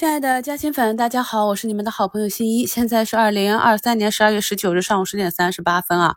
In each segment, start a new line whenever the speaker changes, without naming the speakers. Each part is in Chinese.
亲爱的嘉兴粉，大家好，我是你们的好朋友新一。现在是二零二三年十二月十九日上午十点三十八分啊。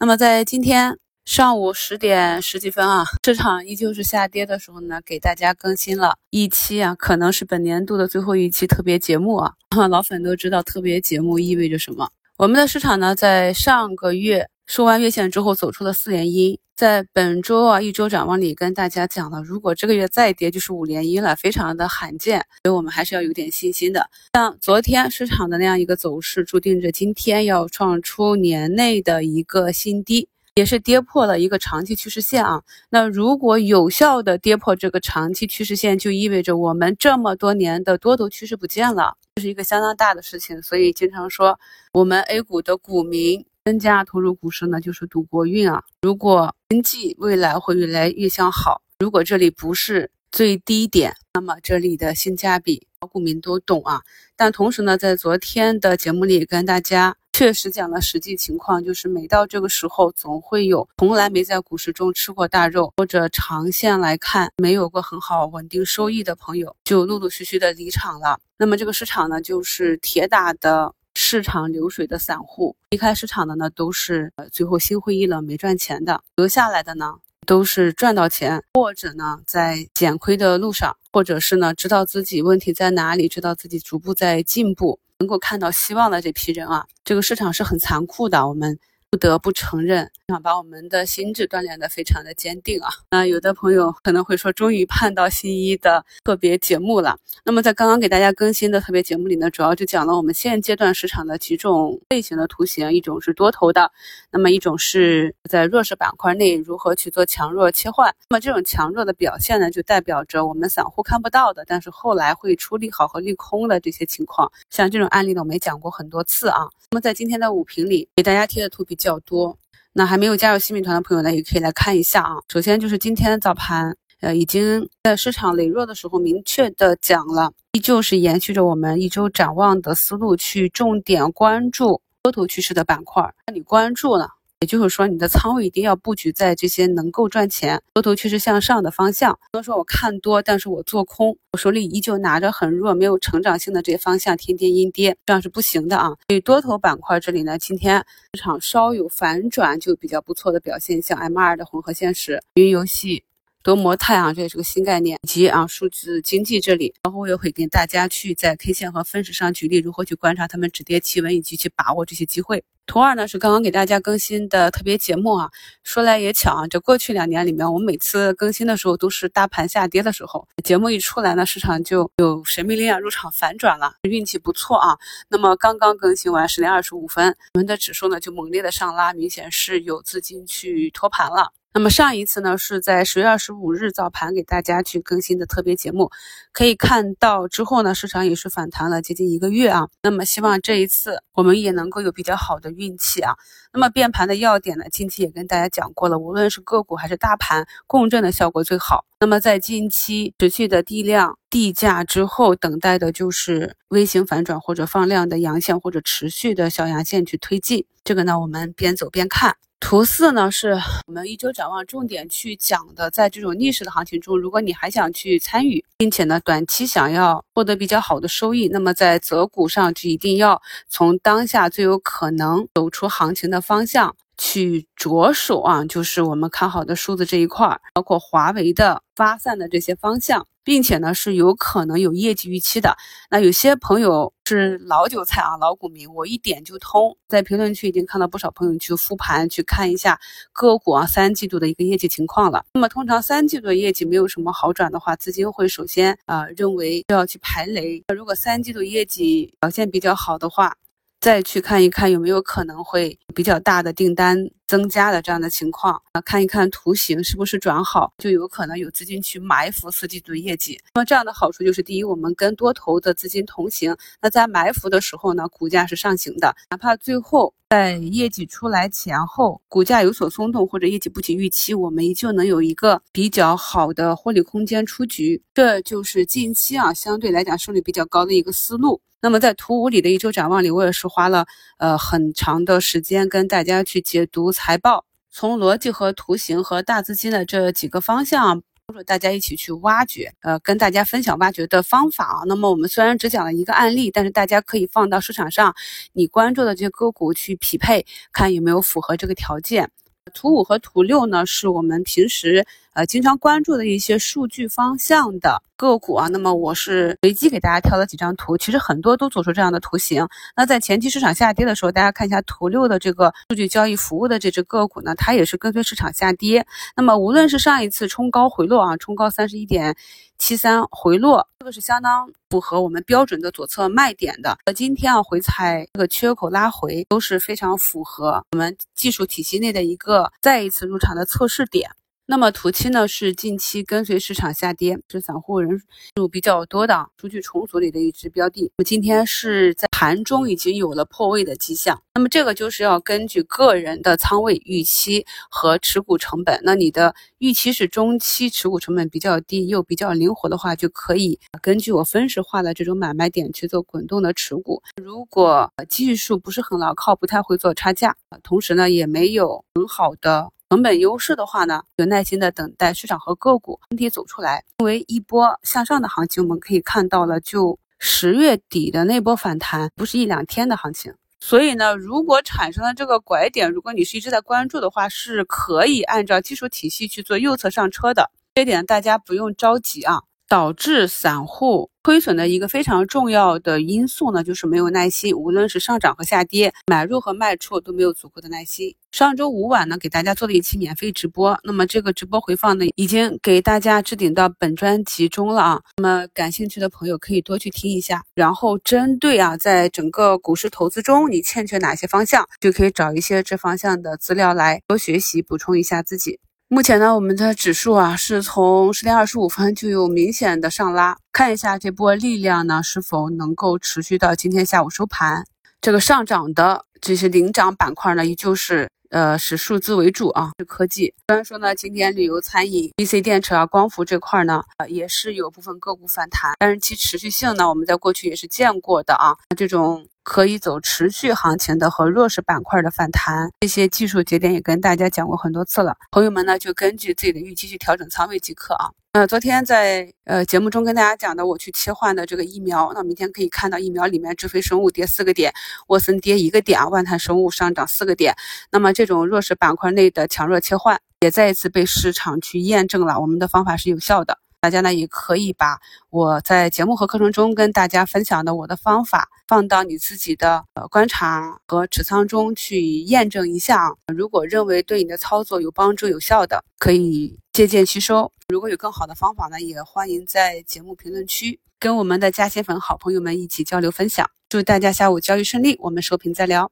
那么在今天上午十点十几分啊，市场依旧是下跌的时候呢，给大家更新了一期啊，可能是本年度的最后一期特别节目啊。老粉都知道特别节目意味着什么。我们的市场呢，在上个月收完月线之后，走出了四连阴。在本周啊一周展望里跟大家讲了，如果这个月再跌就是五连阴了，非常的罕见，所以我们还是要有点信心的。像昨天市场的那样一个走势，注定着今天要创出年内的一个新低，也是跌破了一个长期趋势线啊。那如果有效的跌破这个长期趋势线，就意味着我们这么多年的多头趋势不见了，这是一个相当大的事情。所以经常说，我们 A 股的股民。增加投入股市呢，就是赌国运啊。如果经济未来会越来越向好，如果这里不是最低点，那么这里的性价比，老股民都懂啊。但同时呢，在昨天的节目里跟大家确实讲了实际情况，就是每到这个时候，总会有从来没在股市中吃过大肉，或者长线来看没有过很好稳定收益的朋友，就陆陆续续的离场了。那么这个市场呢，就是铁打的。市场流水的散户离开市场的呢，都是最后心灰意冷没赚钱的；留下来的呢，都是赚到钱，或者呢在减亏的路上，或者是呢知道自己问题在哪里，知道自己逐步在进步，能够看到希望的这批人啊。这个市场是很残酷的，我们。不得不承认，想把我们的心智锻炼得非常的坚定啊！那有的朋友可能会说，终于盼到新一的特别节目了。那么在刚刚给大家更新的特别节目里呢，主要就讲了我们现阶段市场的几种类型的图形，一种是多头的，那么一种是在弱势板块内如何去做强弱切换。那么这种强弱的表现呢，就代表着我们散户看不到的，但是后来会出利好和利空的这些情况。像这种案例呢，我们也讲过很多次啊。那么在今天的五评里给大家贴的图比。较多，那还没有加入新米团的朋友呢，也可以来看一下啊。首先就是今天早盘，呃，已经在市场羸弱的时候明确的讲了，依旧是延续着我们一周展望的思路，去重点关注多头趋势的板块。那你关注了？也就是说，你的仓位一定要布局在这些能够赚钱、多头趋势向上的方向。不能说我看多，但是我做空，我手里依旧拿着很弱、没有成长性的这些方向，天天阴跌，这样是不行的啊。所以多头板块这里呢，今天市场稍有反转，就比较不错的表现，像 M 二的混合现实、云游戏。多模态啊，这也是个新概念，以及啊数字经济这里，然后我也会跟大家去在 K 线和分时上举例，如何去观察他们止跌企稳，以及去把握这些机会。图二呢是刚刚给大家更新的特别节目啊，说来也巧啊，这过去两年里面，我们每次更新的时候都是大盘下跌的时候，节目一出来呢，市场就有神秘力量入场反转了，运气不错啊。那么刚刚更新完十点二十五分，我们的指数呢就猛烈的上拉，明显是有资金去托盘了。那么上一次呢，是在十月二十五日早盘给大家去更新的特别节目，可以看到之后呢，市场也是反弹了接近一个月啊。那么希望这一次我们也能够有比较好的运气啊。那么变盘的要点呢，近期也跟大家讲过了，无论是个股还是大盘，共振的效果最好。那么在近期持续的地量地价之后，等待的就是微型反转或者放量的阳线，或者持续的小阳线去推进。这个呢，我们边走边看。图四呢，是我们一周展望重点去讲的。在这种逆势的行情中，如果你还想去参与，并且呢，短期想要获得比较好的收益，那么在择股上就一定要从当下最有可能走出行情的方向去着手啊，就是我们看好的数字这一块，包括华为的发散的这些方向。并且呢，是有可能有业绩预期的。那有些朋友是老韭菜啊，老股民，我一点就通。在评论区已经看到不少朋友去复盘，去看一下个股啊三季度的一个业绩情况了。那么通常三季度业绩没有什么好转的话，资金会首先啊认为要去排雷。那如果三季度业绩表现比较好的话，再去看一看有没有可能会比较大的订单增加的这样的情况啊，看一看图形是不是转好，就有可能有资金去埋伏四季度业绩。那么这样的好处就是，第一，我们跟多头的资金同行，那在埋伏的时候呢，股价是上行的，哪怕最后在业绩出来前后，股价有所松动或者业绩不及预期，我们依旧能有一个比较好的获利空间出局。这就是近期啊相对来讲胜率比较高的一个思路。那么在图五里的一周展望里，我也是花了呃很长的时间跟大家去解读财报，从逻辑和图形和大资金的这几个方向帮助大家一起去挖掘，呃，跟大家分享挖掘的方法啊。那么我们虽然只讲了一个案例，但是大家可以放到市场上，你关注的这些个股去匹配，看有没有符合这个条件。图五和图六呢，是我们平时呃经常关注的一些数据方向的个股啊。那么我是随机给大家挑了几张图，其实很多都做出这样的图形。那在前期市场下跌的时候，大家看一下图六的这个数据交易服务的这只个股呢，它也是跟随市场下跌。那么无论是上一次冲高回落啊，冲高三十一点七三回落，这个是相当符合我们标准的左侧卖点的。呃，今天啊回踩这个缺口拉回，都是非常符合我们技术体系内的一个再一次入场的测试点。那么图七呢，是近期跟随市场下跌，是散户人数比较多的数据重组里的一只标的。那么今天是在盘中已经有了破位的迹象。那么这个就是要根据个人的仓位预期和持股成本。那你的预期是中期持股成本比较低又比较灵活的话，就可以根据我分时化的这种买卖点去做滚动的持股。如果技术不是很牢靠，不太会做差价，同时呢也没有很好的。成本优势的话呢，有耐心的等待市场和个股整体走出来，因为一波向上的行情，我们可以看到了，就十月底的那波反弹不是一两天的行情，所以呢，如果产生了这个拐点，如果你是一直在关注的话，是可以按照技术体系去做右侧上车的，这点大家不用着急啊。导致散户亏损的一个非常重要的因素呢，就是没有耐心。无论是上涨和下跌，买入和卖出都没有足够的耐心。上周五晚呢，给大家做了一期免费直播，那么这个直播回放呢，已经给大家置顶到本专辑中了啊。那么感兴趣的朋友可以多去听一下，然后针对啊，在整个股市投资中你欠缺哪些方向，就可以找一些这方向的资料来多学习，补充一下自己。目前呢，我们的指数啊是从十点二十五分就有明显的上拉，看一下这波力量呢是否能够持续到今天下午收盘。这个上涨的这些领涨板块呢，依旧是呃是数字为主啊，是科技。虽然说呢，今天旅游、餐饮、BC 电池啊、光伏这块呢，呃也是有部分个股反弹，但是其持续性呢，我们在过去也是见过的啊，这种。可以走持续行情的和弱势板块的反弹，这些技术节点也跟大家讲过很多次了。朋友们呢，就根据自己的预期去调整仓位即可啊。那昨天在呃节目中跟大家讲的，我去切换的这个疫苗，那明天可以看到疫苗里面智飞生物跌四个点，沃森跌一个点，万泰生物上涨四个点。那么这种弱势板块内的强弱切换，也再一次被市场去验证了，我们的方法是有效的。大家呢也可以把我在节目和课程中跟大家分享的我的方法放到你自己的呃观察和持仓中去验证一下啊。如果认为对你的操作有帮助有效的，可以借鉴吸收。如果有更好的方法呢，也欢迎在节目评论区跟我们的加新粉好朋友们一起交流分享。祝大家下午交易顺利，我们收评再聊。